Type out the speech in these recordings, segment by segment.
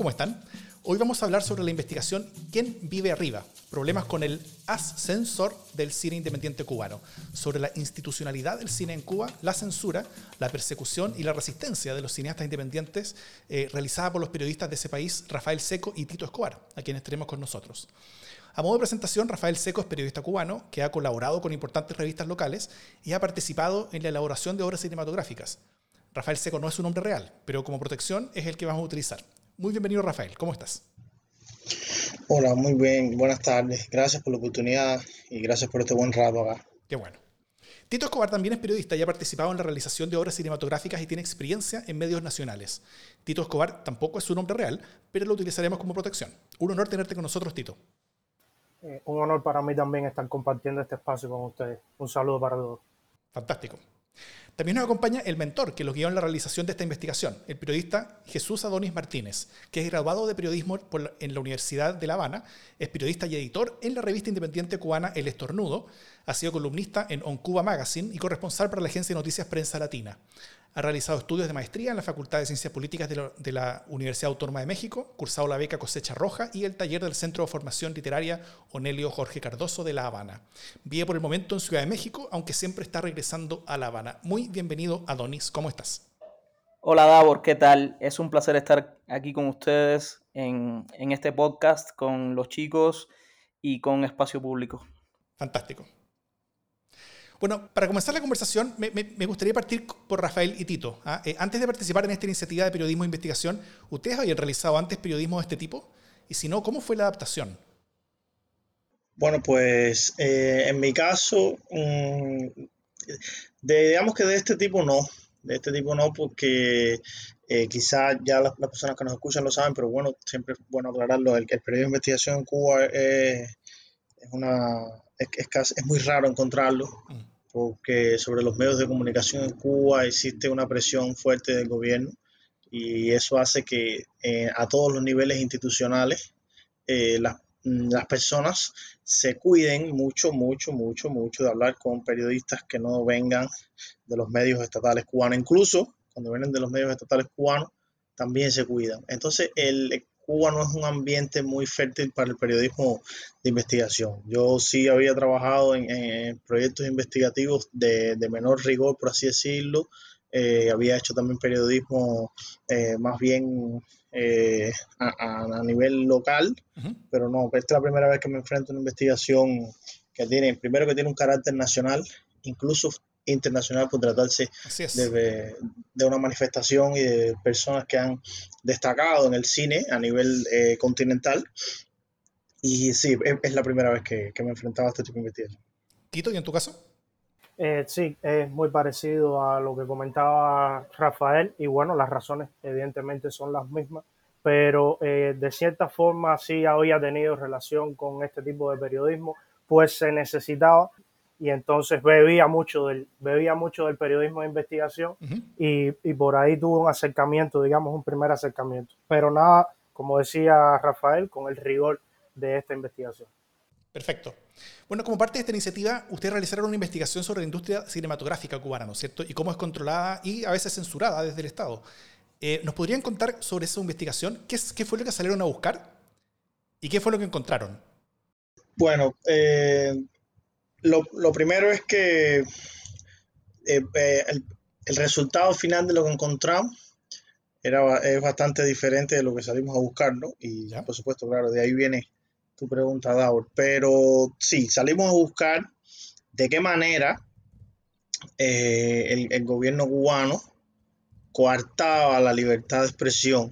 ¿Cómo están? Hoy vamos a hablar sobre la investigación ¿Quién vive arriba? Problemas con el ascensor del cine independiente cubano, sobre la institucionalidad del cine en Cuba, la censura, la persecución y la resistencia de los cineastas independientes eh, realizada por los periodistas de ese país, Rafael Seco y Tito Escobar, a quienes tenemos con nosotros. A modo de presentación, Rafael Seco es periodista cubano que ha colaborado con importantes revistas locales y ha participado en la elaboración de obras cinematográficas. Rafael Seco no es un nombre real, pero como protección es el que vamos a utilizar. Muy bienvenido, Rafael. ¿Cómo estás? Hola, muy bien. Buenas tardes. Gracias por la oportunidad y gracias por este buen rato acá. Qué bueno. Tito Escobar también es periodista y ha participado en la realización de obras cinematográficas y tiene experiencia en medios nacionales. Tito Escobar tampoco es su nombre real, pero lo utilizaremos como protección. Un honor tenerte con nosotros, Tito. Eh, un honor para mí también estar compartiendo este espacio con ustedes. Un saludo para todos. Fantástico. También nos acompaña el mentor que los guió en la realización de esta investigación, el periodista Jesús Adonis Martínez, que es graduado de periodismo en la Universidad de La Habana, es periodista y editor en la revista independiente cubana El Estornudo, ha sido columnista en On Cuba Magazine y corresponsal para la agencia de noticias Prensa Latina. Ha realizado estudios de maestría en la Facultad de Ciencias Políticas de la, Universidad Autónoma de México, cursado la beca Cosecha Roja y el taller del Centro de Formación Literaria Onelio Jorge Cardoso de La Habana. Vive por el momento en Ciudad de México, aunque siempre está regresando a La Habana. Muy bienvenido, Adonis. ¿Cómo estás? Hola, Davor. ¿Qué tal? Es un placer estar aquí con ustedes en, en este podcast, con los chicos y con Espacio Público. Fantástico. Bueno, para comenzar la conversación, me, gustaría partir por Rafael y Tito. ¿ah? Eh, antes de participar en esta iniciativa de periodismo e investigación, ¿ustedes habían realizado antes periodismo de este tipo? Y si no, ¿cómo fue la adaptación? Bueno, pues eh, en mi caso, mm, digamos que de este tipo no. De este tipo no, porque eh, quizás ya las, personas que nos escuchan lo saben, pero bueno, siempre es bueno aclararlo. El, el periodismo de investigación en Cuba es, una, es, es, muy raro encontrarlo. Mm porque sobre los medios de comunicación en Cuba existe una presión fuerte del gobierno y eso hace que eh, a todos los niveles institucionales eh, las, personas se cuiden mucho, mucho, mucho, mucho de hablar con periodistas que no vengan de los medios estatales cubanos. Incluso cuando vienen de los medios estatales cubanos, también se cuidan. Entonces, el, Cuba no es un ambiente muy fértil para el periodismo de investigación. Yo sí había trabajado en, proyectos investigativos de, menor rigor, por así decirlo. Eh, había hecho también periodismo eh, más bien eh, a, nivel local, pero no, esta es la primera vez que me enfrento a una investigación que tiene, primero que tiene un carácter nacional, incluso internacional por tratarse de, de, una manifestación y de personas que han destacado en el cine a nivel eh, continental. Y sí, es, la primera vez que, que, me enfrentaba a este tipo de investigación. Tito, ¿y en tu caso? Eh, sí, es muy parecido a lo que comentaba Rafael y bueno, las razones evidentemente son las mismas, pero eh, de cierta forma sí había tenido relación con este tipo de periodismo, pues se necesitaba y entonces bebía mucho del, bebía mucho del periodismo de investigación y, y, por ahí tuvo un acercamiento, digamos, un primer acercamiento. Pero nada, como decía Rafael, con el rigor de esta investigación. Perfecto. Bueno, como parte de esta iniciativa, ustedes realizaron una investigación sobre la industria cinematográfica cubana, ¿no es cierto? Y cómo es controlada y a veces censurada desde el Estado. Eh, ¿Nos podrían contar sobre esa investigación? ¿Qué, ¿Qué fue lo que salieron a buscar? ¿Y qué fue lo que encontraron? Bueno, eh, lo, primero es que eh, eh, el, resultado final de lo que encontramos era, es bastante diferente de lo que salimos a buscar, ¿no? Y por supuesto, claro, de ahí viene tu pregunta, Daur. Pero sí, salimos a buscar de qué manera eh, el, el, gobierno cubano coartaba la libertad de expresión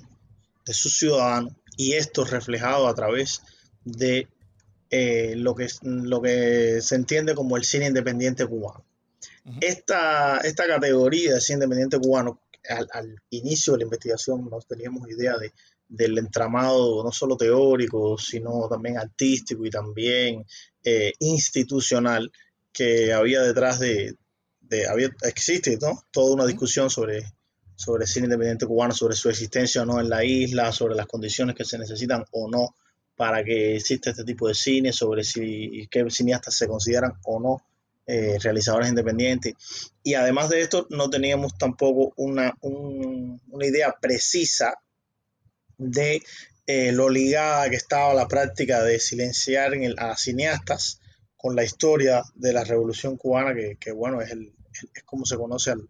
de sus ciudadanos y esto reflejado a través de eh, lo, que, lo que se entiende como el cine independiente cubano. esta, esta categoría de cine independiente cubano, al, inicio de la investigación no teníamos idea de, del entramado no solo teórico, sino también artístico y también eh, institucional que había detrás de, de había, existe ¿no? toda una discusión sobre, sobre el cine independiente cubano, sobre su existencia o no en la isla, sobre las condiciones que se necesitan o no para que exista este tipo de cine, sobre si qué cineastas se consideran o no eh, realizadores independientes. Y además de esto, no teníamos tampoco una, una idea precisa de eh, lo ligada que estaba la práctica de silenciar a cineastas con la historia de la revolución cubana, que, bueno, es, el, es como se conoce al,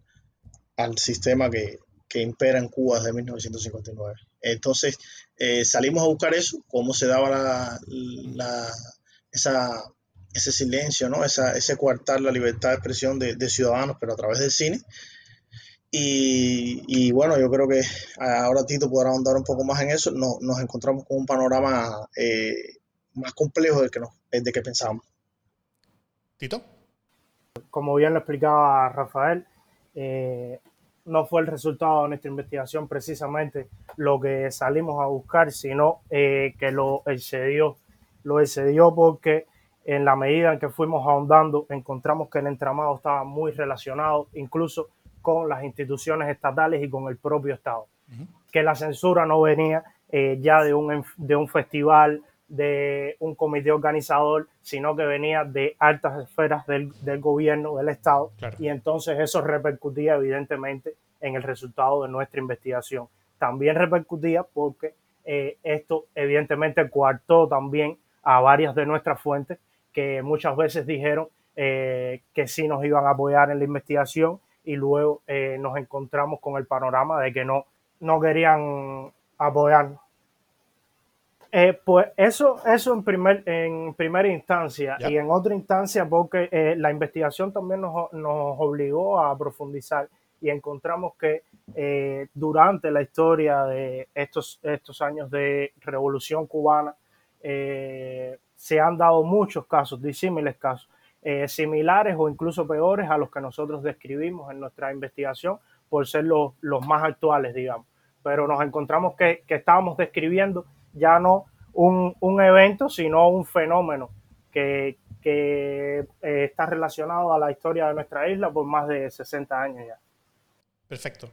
al sistema que, que impera en Cuba desde 1959. Entonces eh, salimos a buscar eso, cómo se daba la, esa, ese silencio, ¿no? Esa, ese coartar la libertad de expresión de, ciudadanos, pero a través del cine. Y, bueno, yo creo que ahora Tito podrá ahondar un poco más en eso. No, nos encontramos con un panorama eh, más complejo del que, nos, de que pensábamos. Tito. Como bien lo explicaba Rafael, eh, no fue el resultado de nuestra investigación precisamente lo que salimos a buscar, sino eh, que lo excedió. Lo excedió porque en la medida en que fuimos ahondando, encontramos que el entramado estaba muy relacionado incluso con las instituciones estatales y con el propio Estado. Que la censura no venía eh, ya de un, de un festival de un comité organizador, sino que venía de altas esferas del, gobierno, del Estado, y entonces eso repercutía evidentemente en el resultado de nuestra investigación. También repercutía porque eh, esto evidentemente coartó también a varias de nuestras fuentes que muchas veces dijeron eh, que sí nos iban a apoyar en la investigación y luego eh, nos encontramos con el panorama de que no, no querían apoyarnos. Eh, pues eso, eso en, primer, en primera instancia y en otra instancia porque eh, la investigación también nos, nos, obligó a profundizar y encontramos que eh, durante la historia de estos, estos años de revolución cubana se han dado muchos casos, disímiles casos, similares o incluso peores a los que nosotros describimos en nuestra investigación por ser los, los más actuales, digamos. Pero nos encontramos que, que estábamos describiendo ya no un, un evento, sino un fenómeno que, que eh, está relacionado a la historia de nuestra isla por más de 60 años ya. Perfecto.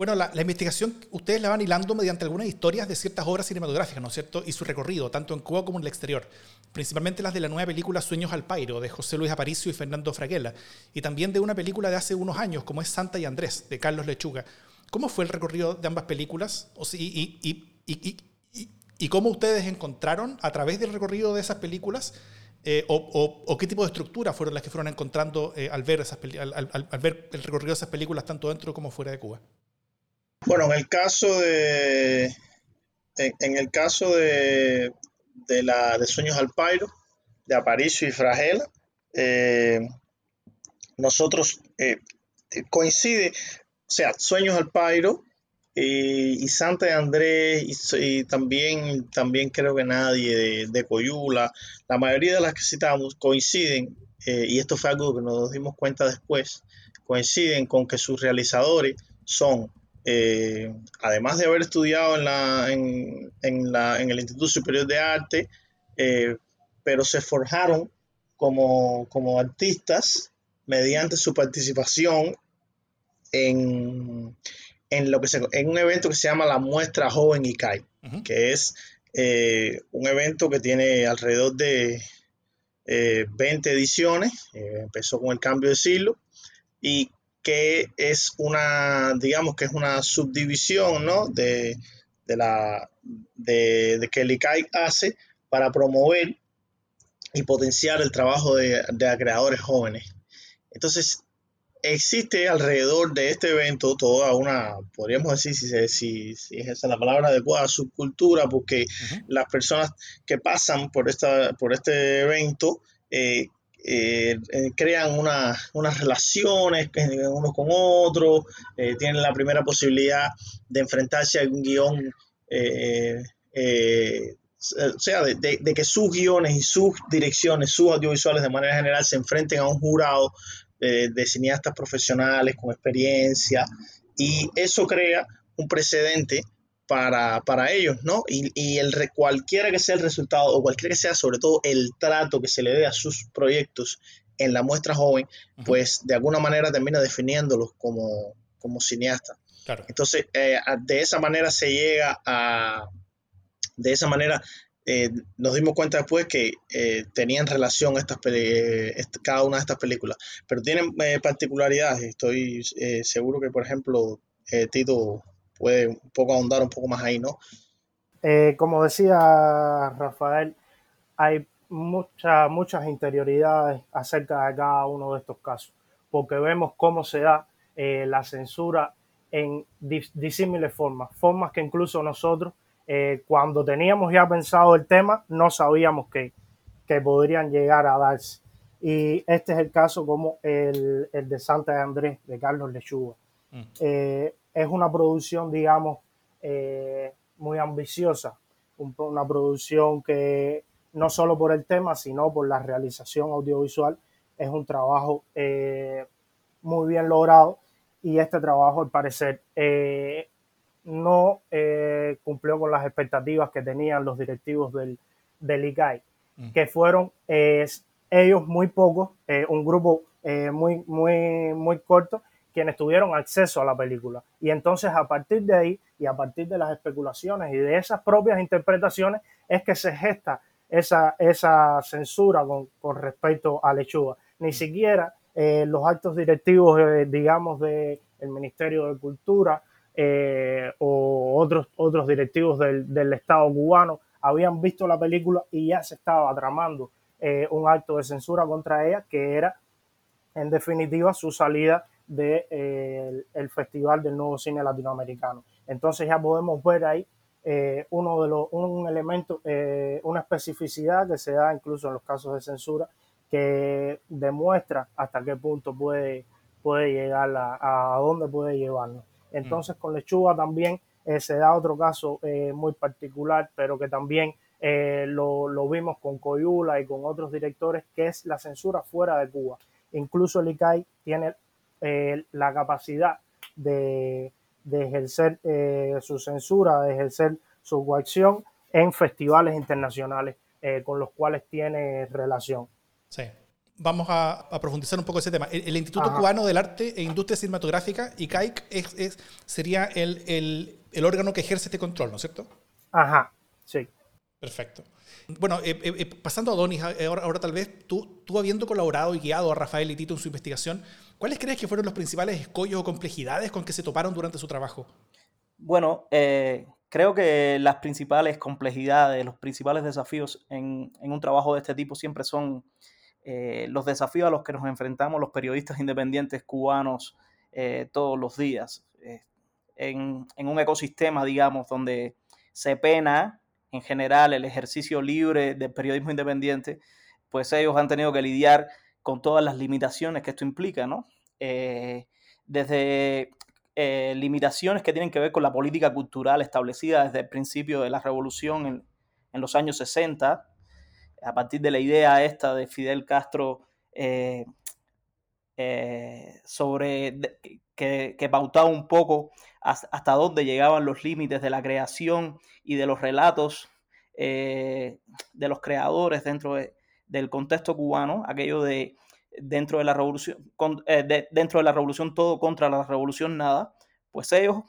Bueno, la, la, investigación ustedes la van hilando mediante algunas historias de ciertas obras cinematográficas, ¿no es cierto? Y su recorrido, tanto en Cuba como en el exterior. Principalmente las de la nueva película Sueños al Pairo, de José Luis Aparicio y Fernando Fraguela. Y también de una película de hace unos años, como es Santa y Andrés, de Carlos Lechuga. ¿Cómo fue el recorrido de ambas películas? O, y, y, y, y cómo ustedes encontraron a través del recorrido de esas películas eh, o, qué tipo de estructuras fueron las que fueron encontrando eh, al, ver esas al, ver el recorrido de esas películas tanto dentro como fuera de Cuba. Bueno, en el caso de en, el caso de, de, la de Sueños al Pairo, de Aparicio y Fragela, eh, nosotros coincide, o sea, Sueños al Pairo y Santa de Andrés y, también, también creo que nadie de, Coyula, la mayoría de las que citamos coinciden, eh, y esto fue algo que nos dimos cuenta después, coinciden con que sus realizadores son, eh, además de haber estudiado en, la, en, la, en el Instituto Superior de Arte, eh, pero se forjaron como, como artistas mediante su participación en, en, lo que se, en un evento que se llama la Muestra Joven ICAI, que es eh, un evento que tiene alrededor de 20 eh, ediciones, empezó con el cambio de siglo, y que es una, digamos que es una subdivisión ¿no? de, de, la, de, que el ICAI hace para promover y potenciar el trabajo de, de creadores jóvenes. Entonces, existe alrededor de este evento toda una, podríamos decir, si, si, si es esa la palabra adecuada, subcultura, porque las personas que pasan por, esta, por este evento eh, eh, eh, crean unas relaciones unos con otros, tienen la primera posibilidad de enfrentarse a un guion. o sea, de, que sus guiones y sus direcciones, sus audiovisuales de manera general se enfrenten a un jurado de, cineastas profesionales con experiencia Y eso crea un precedente para, para ellos, ¿no? Y, y, el, cualquiera que sea el resultado o cualquiera que sea sobre todo el trato que se le dé a sus proyectos en la muestra joven, pues de alguna manera termina definiéndolos como, como cineasta. Claro. Entonces, eh, de esa manera se llega a, de esa manera eh, nos dimos cuenta después que eh, tenían relación estas cada una de estas películas, pero tienen particularidades. Estoy seguro que, por ejemplo, Tito puede un poco ahondar un poco más ahí, ¿no? Eh, como decía Rafael, hay muchas muchas interioridades acerca de cada uno de estos casos, porque vemos cómo se da eh, la censura en disímiles formas, formas que incluso nosotros, eh, cuando teníamos ya pensado el tema, no sabíamos que, que podrían llegar a darse. Y este es el caso como el, el de Santa Andrés, de Carlos Lechuga. Mm es una producción, digamos, eh, muy ambiciosa, una producción que no solo por el tema, sino por la realización audiovisual, es un trabajo eh, muy bien logrado y este trabajo, al parecer, eh, no cumplió con las expectativas que tenían los directivos del, del ICAI, mm. que fueron ellos muy pocos, un grupo muy, muy, muy corto, quienes tuvieron acceso a la película. Y entonces a partir de ahí y a partir de las especulaciones y de esas propias interpretaciones es que se gesta esa, esa censura con, con respecto a Lechuga. Ni siquiera eh, los actos directivos, eh, digamos, del Ministerio de Cultura eh, o otros, otros directivos del, del, Estado cubano habían visto la película y ya se estaba tramando un acto de censura contra ella que era en definitiva su salida del de, el Festival del Nuevo Cine Latinoamericano. Entonces ya podemos ver ahí eh, uno de los, un elemento, eh, una especificidad que se da incluso en los casos de censura que demuestra hasta qué punto puede, puede llegar, a, a dónde puede llevarnos. Entonces con Lechuga también eh, se da otro caso muy particular, pero que también lo, lo, vimos con Coyula y con otros directores, que es la censura fuera de Cuba. Incluso el ICAI tiene eh, la capacidad de, ejercer eh, su censura, de ejercer su coacción en festivales internacionales eh, con los cuales tiene relación. Sí. Vamos a, profundizar un poco ese tema. El, Instituto Cubano del Arte e Industria Cinematográfica, ICAIC, es, sería el, el órgano que ejerce este control, ¿no es cierto? Ajá, sí. Perfecto. Bueno, eh, eh, eh, pasando a Donis, ahora, tal vez tú, tú, habiendo colaborado y guiado a Rafael y Tito en su investigación, ¿cuáles crees que fueron los principales escollos o complejidades con que se toparon durante su trabajo? Bueno, creo que las principales complejidades, los principales desafíos en, un trabajo de este tipo siempre son los desafíos a los que nos enfrentamos los periodistas independientes cubanos todos los días. En, en un ecosistema, digamos, donde se pena en general el ejercicio libre del periodismo independiente, pues ellos han tenido que lidiar con todas las limitaciones que esto implica, ¿no? Eh, desde eh, limitaciones que tienen que ver con la política cultural establecida desde el principio de la revolución en, los años 60, a partir de la idea esta de Fidel Castro eh, sobre que, que, pautaba un poco hasta dónde llegaban los límites de la creación y de los relatos de los creadores dentro del contexto cubano, aquello de dentro de la revolución, eh, dentro de la revolución todo contra la revolución nada, pues ellos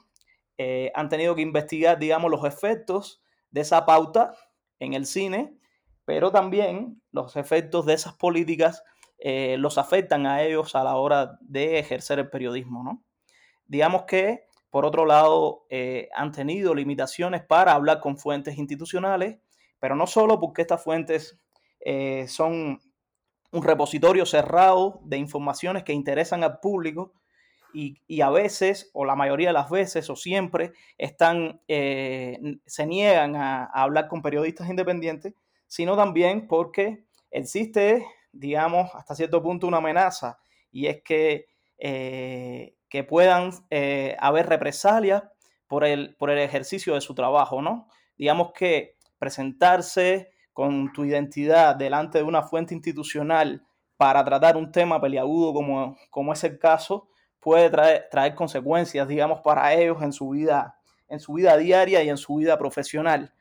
eh, han tenido que investigar, digamos, los efectos de esa pauta en el cine, pero también los efectos de esas políticas los afectan a ellos a la hora de ejercer el periodismo, ¿no? Digamos que por otro lado, eh, han tenido limitaciones para hablar con fuentes institucionales, pero no solo porque estas fuentes eh, son un repositorio cerrado de informaciones que interesan al público y, a veces, o la mayoría de las veces, o siempre, están, eh, se niegan a, hablar con periodistas independientes, sino también porque existe, digamos, hasta cierto punto una amenaza, y es que que puedan eh, haber represalias por el, por el ejercicio de su trabajo, ¿no? Digamos que presentarse con tu identidad delante de una fuente institucional para tratar un tema peliagudo como, como es el caso, puede traer, traer consecuencias, digamos, para ellos en su vida, en su vida diaria y en su vida profesional.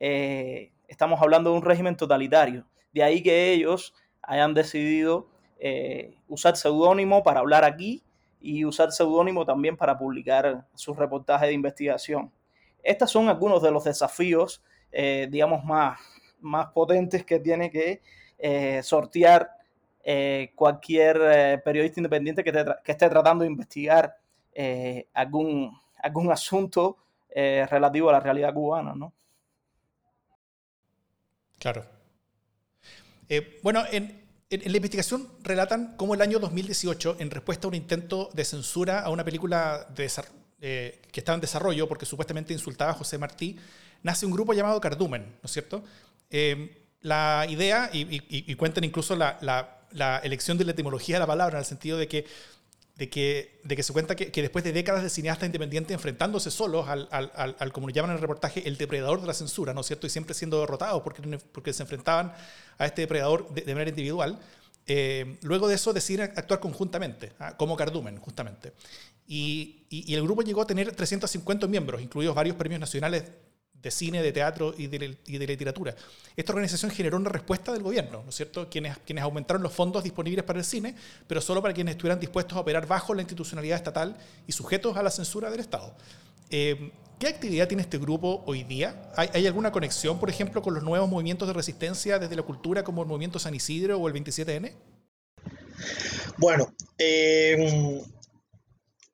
Eh, estamos hablando de un régimen totalitario. De ahí que ellos hayan decidido eh, usar seudónimo para hablar aquí y usar seudónimo también para publicar sus reportajes de investigación. Estos son algunos de los desafíos, eh, digamos, más, más potentes que tiene que eh, sortear cualquier periodista independiente que, que, esté tratando de investigar algún, algún asunto relativo a la realidad cubana, ¿no? Claro. bueno, en, en, la investigación relatan cómo el año 2018, en respuesta a un intento de censura a una película eh, que estaba en desarrollo porque supuestamente insultaba a José Martí, nace un grupo llamado Cardumen, ¿no es cierto? Eh, la idea, y, cuentan incluso la, la, elección de la etimología de la palabra, en el sentido de que de que, de que se cuenta que, que, después de décadas de cineastas independientes enfrentándose solos al, al, al, como lo llaman en el reportaje, el depredador de la censura, ¿no es cierto? Y siempre siendo derrotados porque, porque se enfrentaban a este depredador de, manera individual. Eh, luego de eso deciden actuar conjuntamente, ¿ah? como cardumen, justamente. Y, y, y, el grupo llegó a tener 350 miembros, incluidos varios premios nacionales de cine, de teatro y de, y literatura. Esta organización generó una respuesta del gobierno, ¿no es cierto? Quienes, quienes aumentaron los fondos disponibles para el cine, pero solo para quienes estuvieran dispuestos a operar bajo la institucionalidad estatal y sujetos a la censura del Estado. Eh, ¿Qué actividad tiene este grupo hoy día? ¿Hay, ¿Hay, alguna conexión, por ejemplo, con los nuevos movimientos de resistencia desde la cultura como el movimiento San Isidro o el 27N? Bueno, eh,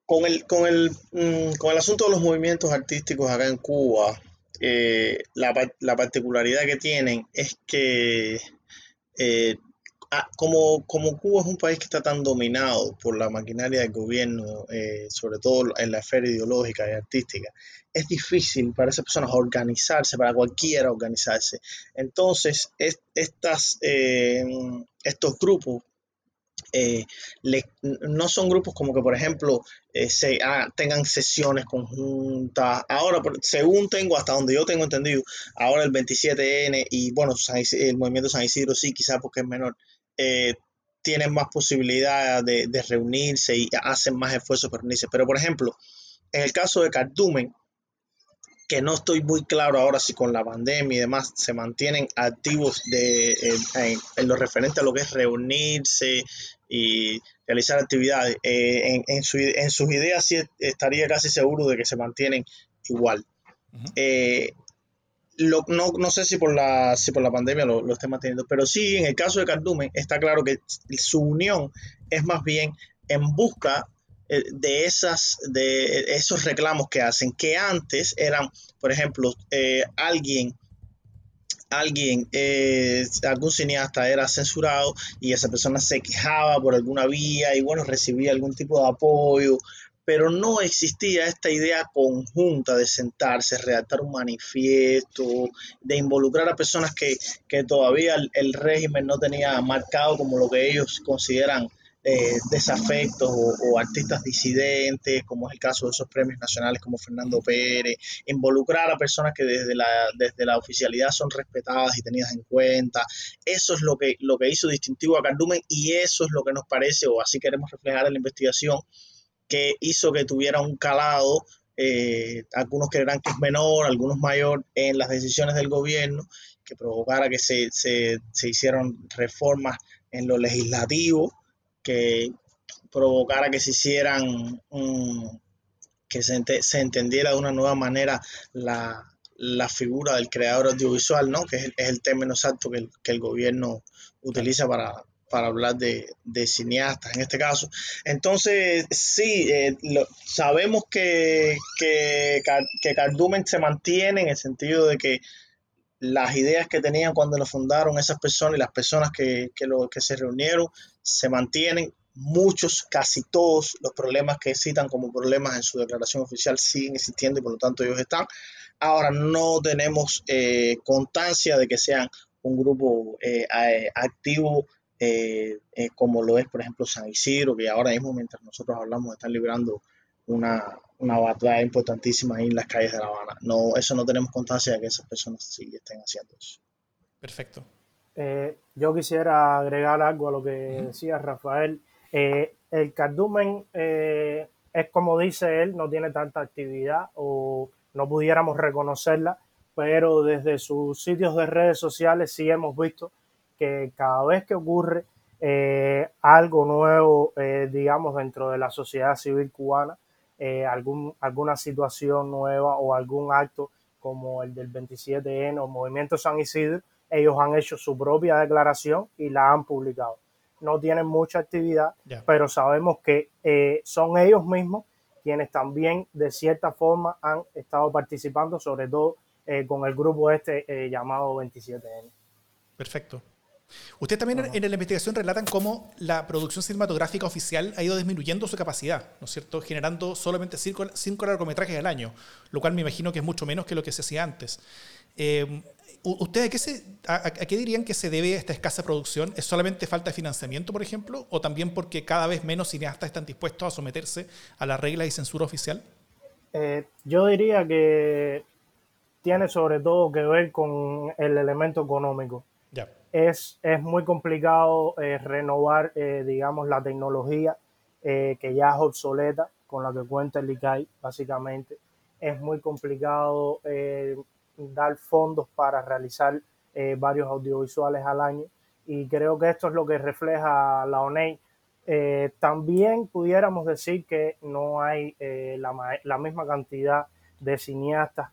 con, el, con, el, mm, con el asunto de los movimientos artísticos acá en Cuba, eh, la, la, particularidad que tienen es que eh, como, como, Cuba es un país que está tan dominado por la maquinaria del gobierno, eh, sobre todo en la esfera ideológica y artística, es difícil para esas personas organizarse, para cualquiera organizarse. Entonces, estas, estos grupos eh, no son grupos como que, por ejemplo, eh, se, ah, tengan sesiones conjuntas. Ahora, según tengo, hasta donde yo tengo entendido, ahora el 27N y bueno, el movimiento San Isidro sí, quizás porque es menor, eh, tienen más posibilidad de, de, reunirse y hacen más esfuerzos para reunirse. Pero, por ejemplo, en el caso de Cardumen, que no estoy muy claro ahora si con la pandemia y demás se mantienen activos de, en, lo referente a lo que es reunirse y realizar actividades. Eh, en, su, en, sus ideas sí estaría casi seguro de que se mantienen igual. Eh, no, no, sé si por la, si por la pandemia lo, lo estén manteniendo, pero sí, en el caso de Cardumen, está claro que su unión es más bien en busca de, esas, de esos reclamos que hacen, que antes eran, por ejemplo, eh, alguien alguien, eh, algún cineasta era censurado y esa persona se quejaba por alguna vía y bueno, recibía algún tipo de apoyo, pero no existía esta idea conjunta de sentarse, redactar un manifiesto, de involucrar a personas que, todavía el, régimen no tenía marcado como lo que ellos consideran eh, desafectos o, artistas disidentes, como es el caso de esos premios nacionales como Fernando Pérez, involucrar a personas que desde la, desde la oficialidad son respetadas y tenidas en cuenta. Eso es lo que, lo que hizo distintivo a Cardumen y eso es lo que nos parece, o así queremos reflejar en la investigación, que hizo que tuviera un calado eh, algunos creerán que es menor, algunos mayor en las decisiones del gobierno, que provocara que se, se, se hicieron reformas en lo legislativo que provocara que se hicieran, que se, entendiera de una nueva manera la, figura del creador audiovisual, ¿no? que es el, término exacto que el, gobierno utiliza para, hablar de, cineastas en este caso. Entonces, sí, eh, sabemos que, que, que Cardumen se mantiene en el sentido de que las ideas que tenían cuando lo fundaron esas personas y las personas que, lo, que se reunieron se mantienen. Muchos, casi todos los problemas que citan como problemas en su declaración oficial siguen existiendo y por lo tanto ellos están. Ahora no tenemos eh, constancia de que sean un grupo eh, activo eh, como lo es, por ejemplo, San Isidro, que ahora mismo, mientras nosotros hablamos, están librando una, una batalla importantísima ahí en las calles de La Habana. No, eso no tenemos constancia de que esas personas sí estén haciendo eso. Perfecto. Eh, yo quisiera agregar algo a lo que decía Rafael. Eh, el cardumen es como dice él, no tiene tanta actividad o no pudiéramos reconocerla, pero desde sus sitios de redes sociales sí hemos visto que cada vez que ocurre eh, algo nuevo, eh, digamos, dentro de la sociedad civil cubana, eh, algún, alguna situación nueva o algún acto como el del 27N o Movimiento San Isidro, ellos han hecho su propia declaración y la han publicado. No tienen mucha actividad, pero sabemos que son ellos mismos quienes también de cierta forma han estado participando, sobre todo con el grupo este llamado 27N. Perfecto. Ustedes también en, la investigación relatan cómo la producción cinematográfica oficial ha ido disminuyendo su capacidad, ¿no es cierto? Generando solamente cinco, largometrajes al año, lo cual me imagino que es mucho menos que lo que se hacía antes. Eh, ¿Ustedes a qué, dirían que se debe esta escasa producción? ¿Es solamente falta de financiamiento, por ejemplo? ¿O también porque cada vez menos cineastas están dispuestos a someterse a las reglas y censura oficial? Eh, yo diría que tiene sobre todo que ver con el elemento económico es, muy complicado eh, renovar, eh, digamos, la tecnología eh, que ya es obsoleta, con la que cuenta el ICAI, básicamente. Es muy complicado dar fondos para realizar varios audiovisuales al año y creo que esto es lo que refleja la ONEI. también pudiéramos decir que no hay la, la, misma cantidad de cineastas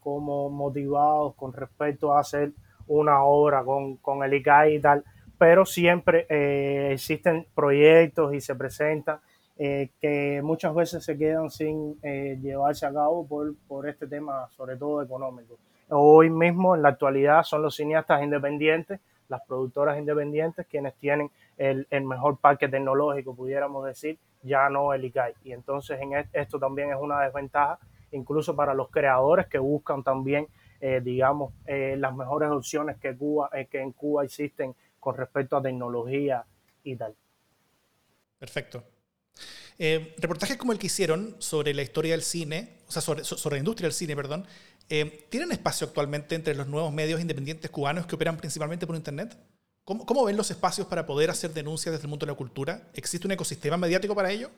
como motivados con respecto a hacer una obra con, con el ICAI y tal, pero siempre eh, existen proyectos y se presentan eh, que muchas veces se quedan sin eh, llevarse a cabo por, por este tema, sobre todo económico. Hoy mismo, en la actualidad, son los cineastas independientes, las productoras independientes, quienes tienen el, el, mejor parque tecnológico, pudiéramos decir, ya no el ICAI. Y entonces en esto también es una desventaja, incluso para los creadores que buscan también eh, digamos, eh, las mejores opciones que, Cuba, eh, que en Cuba existen con respecto a tecnología y tal. Perfecto. reportajes como el que hicieron sobre la historia del cine, o sea, sobre, sobre la industria del cine, perdón, ¿tienen espacio actualmente entre los nuevos medios independientes cubanos que operan principalmente por Internet? ¿Cómo, ¿Cómo, ven los espacios para poder hacer denuncias desde el mundo de la cultura? ¿Existe un ecosistema mediático para ello?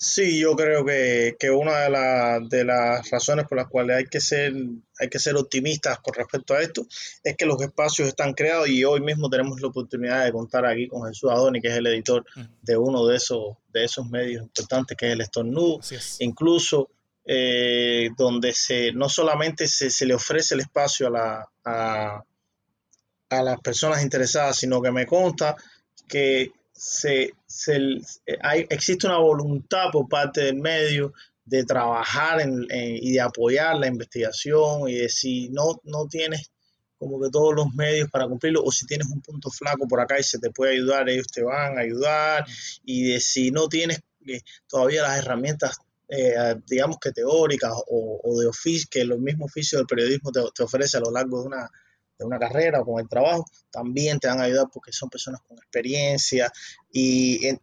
Sí, yo creo que, una de, de, las razones por las cuales hay que, ser, hay que ser optimistas con respecto a esto es que los espacios están creados y hoy mismo tenemos la oportunidad de contar aquí con Jesús Adoni, que es el editor mm. de uno de esos, de esos medios importantes, que es el Estornudo. Incluso eh, donde se, no solamente se, se, le ofrece el espacio a, la, a, a las personas interesadas, sino que me consta que se, eh, hay, existe una voluntad por parte del medio de trabajar y de apoyar la investigación y de si no, no tienes como que todos los medios para cumplirlo o si tienes un punto flaco por acá y se te puede ayudar, ellos te van a ayudar y de si no tienes eh, todavía las herramientas eh, digamos que teóricas o, de oficio, que los mismo oficio del periodismo te ofrece a lo largo de una, de una carrera o con el trabajo, también te van a ayudar porque son personas con experiencia y,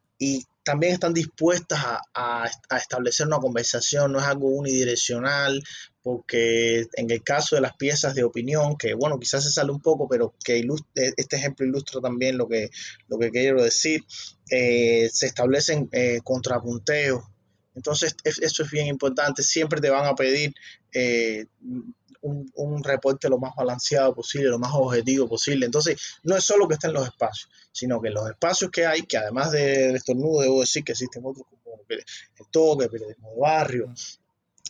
también están dispuestas a, establecer una conversación, no es algo unidireccional, porque en el caso de las piezas de opinión, que bueno, quizás se sale un poco, pero que este ejemplo ilustra también lo que, lo que quiero decir, eh, se establecen eh, contrapunteos. Entonces, eso es bien importante. Siempre te van a pedir eh, un, reporte lo más balanceado posible, lo más objetivo posible. Entonces, no es solo que estén los espacios, sino que los espacios que hay, que además del estornudo, debo decir que existen otros como el toque, el periodismo de barrio,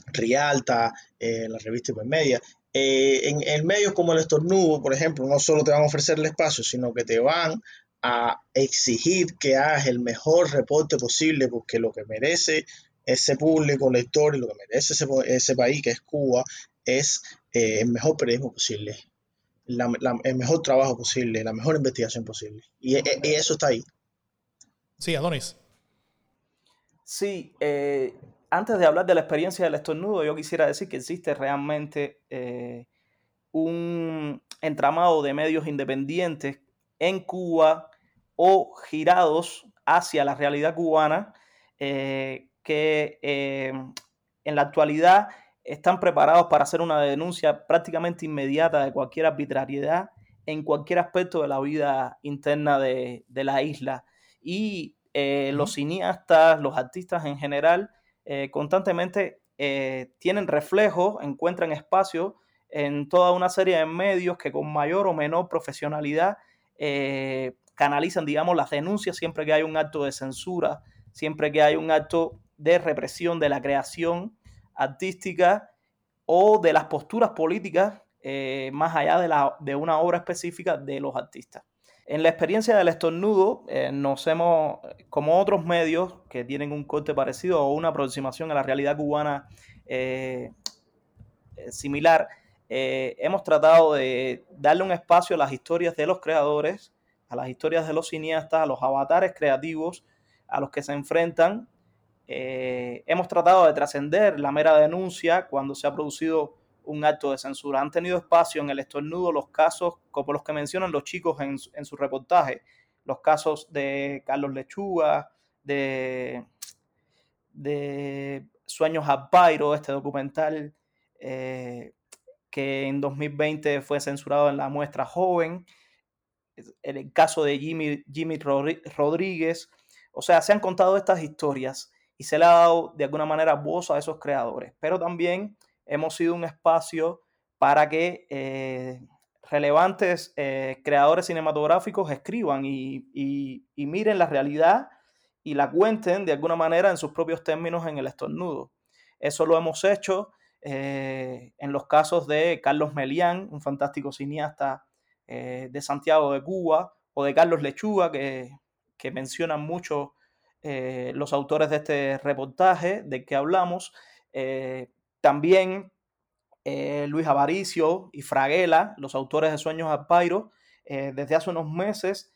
Rialta, eh, la revista Hipermedia. Eh, en, en medios como el estornudo, por ejemplo, no solo te van a ofrecer el espacio, sino que te van a exigir que hagas el mejor reporte posible, porque lo que merece ese público lector y lo que merece ese, ese país, que es Cuba, es eh, el mejor periodismo posible, el mejor trabajo posible, la mejor investigación posible. Y, eso está ahí. Sí, Adonis. Sí, eh, antes de hablar de la experiencia del estornudo, yo quisiera decir que existe realmente eh, un entramado de medios independientes en Cuba o girados hacia la realidad cubana que en la actualidad están preparados para hacer una denuncia prácticamente inmediata de cualquier arbitrariedad en cualquier aspecto de la vida interna de, la isla. Y eh, los cineastas, los artistas en general, eh, constantemente tienen reflejo, encuentran espacio en toda una serie de medios que con mayor o menor profesionalidad canalizan, digamos, las denuncias siempre que hay un acto de censura, siempre que hay un acto de represión de la creación artística o de las posturas políticas eh, más allá de, la, de, una obra específica de los artistas. En la experiencia del estornudo, eh, nos hemos, como otros medios que tienen un corte parecido o una aproximación a la realidad cubana eh, similar, hemos tratado de darle un espacio a las historias de los creadores, a las historias de los cineastas, a los avatares creativos a los que se enfrentan. Hemos tratado de trascender la mera denuncia cuando se ha producido un acto de censura. Han tenido espacio en el estornudo los casos como los que mencionan los chicos en, su reportaje, los casos de Carlos Lechuga, de, Sueños a Pairo, este documental eh, que en 2020 fue censurado en la muestra joven, en el caso de Jimmy, Jimmy Rodríguez. O sea, se han contado estas historias y se le ha dado de alguna manera voz a esos creadores, pero también hemos sido un espacio para que eh, relevantes eh, creadores cinematográficos escriban y, miren la realidad y la cuenten de alguna manera en sus propios términos en el estornudo. Eso lo hemos hecho eh, en los casos de Carlos Melián, un fantástico cineasta de Santiago de Cuba, o de Carlos Lechuga, que, que mencionan mucho los autores de este reportaje de que hablamos. También eh, Luis Avaricio y Fraguela, los autores de Sueños al Pairo, eh, desde hace unos meses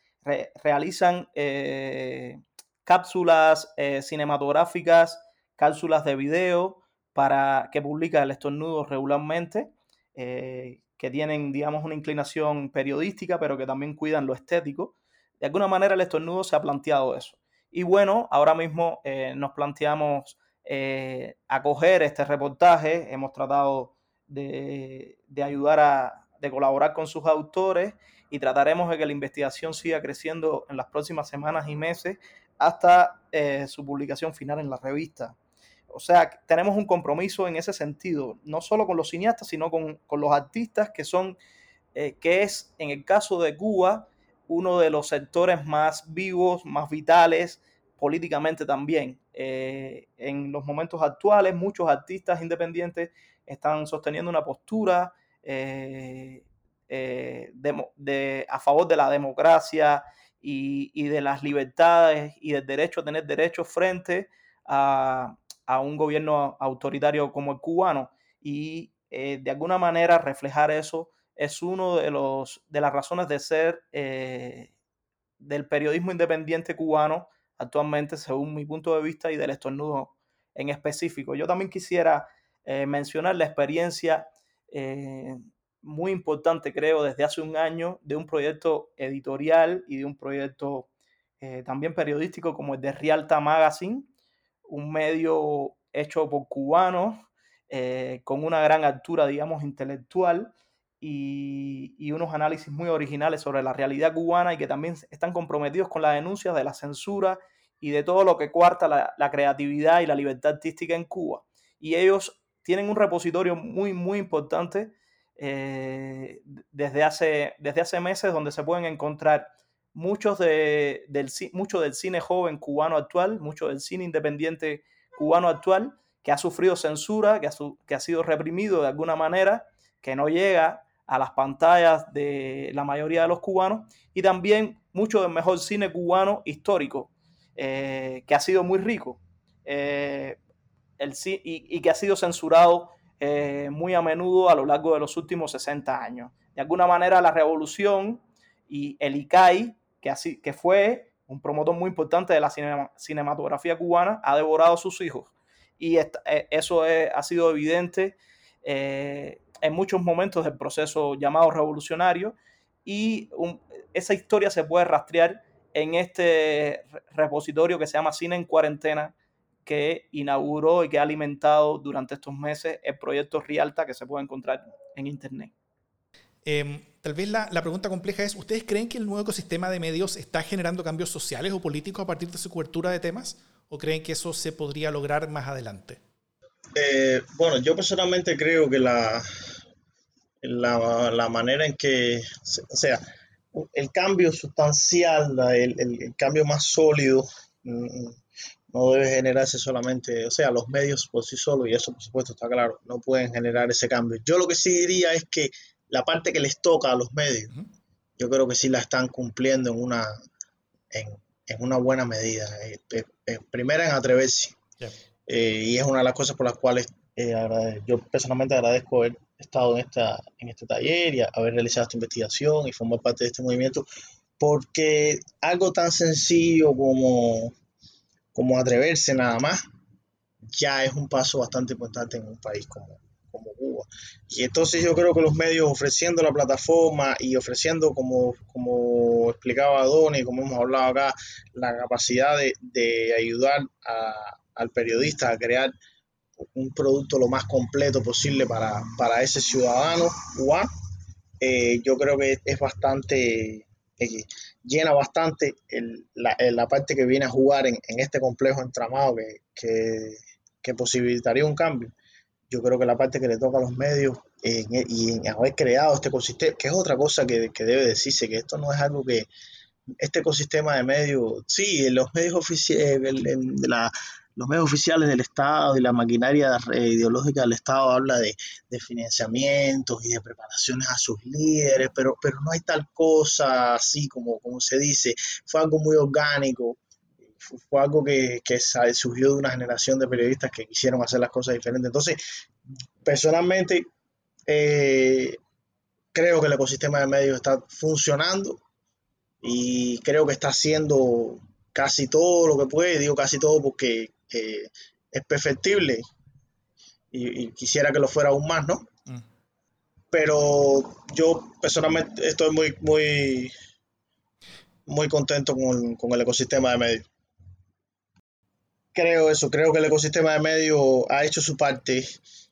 realizan eh, cápsulas cinematográficas, cápsulas de video para que publica el estornudo regularmente, que tienen, digamos, una inclinación periodística, pero que también cuidan lo estético. De alguna manera el estornudo se ha planteado eso. Y bueno, ahora mismo nos planteamos eh, acoger este reportaje. Hemos tratado de, ayudar a de colaborar con sus autores y trataremos de que la investigación siga creciendo en las próximas semanas y meses hasta eh, su publicación final en la revista. O sea, tenemos un compromiso en ese sentido, no solo con los cineastas, sino con, los artistas que son, eh, que es en el caso de Cuba, uno de los sectores más vivos, más vitales, políticamente también. Eh, en los momentos actuales, muchos artistas independientes están sosteniendo una postura eh, eh, a favor de la democracia y, de las libertades y del derecho a tener derechos frente a, un gobierno autoritario como el cubano. Y de alguna manera reflejar eso es uno de, los, de las razones de ser del periodismo independiente cubano actualmente, según mi punto de vista y del estornudo en específico. Yo también quisiera eh, mencionar la experiencia eh, muy importante, creo, desde hace un año de un proyecto editorial y de un proyecto eh, también periodístico como el de Rialta Magazine, un medio hecho por cubanos con una gran altura, digamos, intelectual y, unos análisis muy originales sobre la realidad cubana y que también están comprometidos con la denuncia de la censura y de todo lo que cuarta la, creatividad y la libertad artística en Cuba. Y ellos tienen un repositorio muy, muy importante eh, desde, hace, desde hace meses donde se pueden encontrar muchos de, del, mucho del cine joven cubano actual, mucho del cine independiente cubano actual, que ha sufrido censura, que ha, que ha sido reprimido de alguna manera, que no llega a las pantallas de la mayoría de los cubanos y también mucho del mejor cine cubano histórico, eh, que ha sido muy rico eh, el, y, y, que ha sido censurado eh, muy a menudo a lo largo de los últimos 60 años. De alguna manera la revolución y el ICAI, que, así, que fue un promotor muy importante de la cinematografía cubana, ha devorado a sus hijos. Y eso ha sido evidente en muchos momentos del proceso llamado revolucionario y esa historia se puede rastrear en este repositorio que se llama Cine en Cuarentena, que inauguró y que ha alimentado durante estos meses el proyecto Rialta que se puede encontrar en internet. Em, tal vez la, la, pregunta compleja es, ¿ustedes creen que el nuevo ecosistema de medios está generando cambios sociales o políticos a partir de su cobertura de temas? ¿O creen que eso se podría lograr más adelante? Eh, bueno, yo personalmente creo que la, la, la, manera en que, o sea, el cambio sustancial, el, el, cambio más sólido, mm, no debe generarse solamente, o sea, los medios por sí solos, y eso por supuesto está claro, no pueden generar ese cambio. Yo lo que sí diría es que la parte que les toca a los medios, yo creo que sí la están cumpliendo en una, en, en una buena medida. Eh, eh, eh primera en atreverse. Eh, y es una de las cosas por las cuales yo personalmente agradezco haber estado en, esta, en este taller y haber realizado esta investigación y formar parte de este movimiento, porque algo tan sencillo como, como atreverse nada más, ya es un paso bastante importante en un país como, como Cuba. Y entonces yo creo que los medios ofreciendo la plataforma y ofreciendo, como, como explicaba Donny, como hemos hablado acá, la capacidad de, de ayudar a, al periodista a crear un producto lo más completo posible para, para ese ciudadano cubano, eh, yo creo que es bastante, eh, llena bastante el, la, la, parte que viene a jugar en, en este complejo entramado que, que, que posibilitaría un cambio. Yo creo que la parte que le toca a los medios eh, y en haber creado este ecosistema, que es otra cosa que, que, debe decirse, que esto no es algo que este ecosistema de medios, sí, los medios oficiales, la, los medios oficiales del Estado y la maquinaria ideológica del Estado habla de, de, financiamientos y de preparaciones a sus líderes, pero, pero no hay tal cosa así como, como se dice, fue algo muy orgánico fue algo que, que, surgió de una generación de periodistas que quisieron hacer las cosas diferentes. Entonces, personalmente, eh, creo que el ecosistema de medios está funcionando y creo que está haciendo casi todo lo que puede, digo casi todo porque eh, es perfectible y, y, quisiera que lo fuera aún más, ¿no? Mm. Pero yo personalmente estoy muy, muy, muy contento con, con el ecosistema de medios creo eso, creo que el ecosistema de medios ha hecho su parte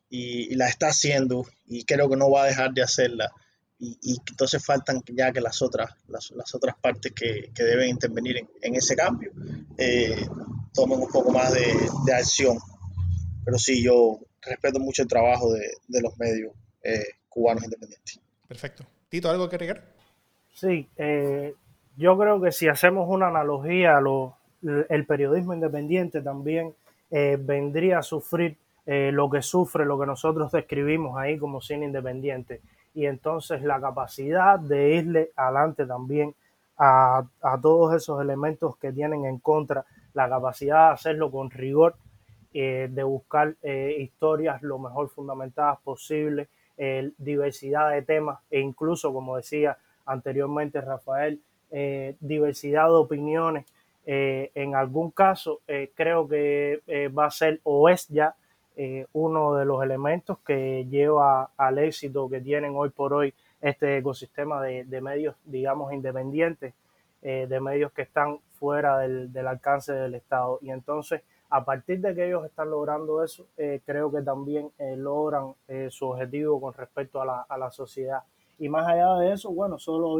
y, y, la está haciendo y creo que no va a dejar de hacerla. Y, y entonces faltan ya que las otras, las, las otras partes que, que, deben intervenir en, en ese cambio eh, tomen un poco más de, de, acción. Pero sí, yo respeto mucho el trabajo de, de los medios eh, cubanos independientes. Perfecto. Tito, ¿algo que agregar? Sí, eh, yo creo que si hacemos una analogía a los el periodismo independiente también eh, vendría a sufrir eh, lo que sufre, lo que nosotros describimos ahí como cine independiente. Y entonces la capacidad de irle adelante también a, a todos esos elementos que tienen en contra, la capacidad de hacerlo con rigor, eh, de buscar eh, historias lo mejor fundamentadas posible, eh, diversidad de temas e incluso, como decía anteriormente Rafael, diversidad de opiniones en algún caso, creo que va a ser o es ya eh, uno de los elementos que lleva al éxito que tienen hoy por hoy este ecosistema de, medios, digamos, independientes, eh, de medios que están fuera del, del, alcance del Estado. Y entonces, a partir de que ellos están logrando eso, eh, creo que también logran su objetivo con respecto a la, a la, sociedad. Y más allá de eso, bueno, solo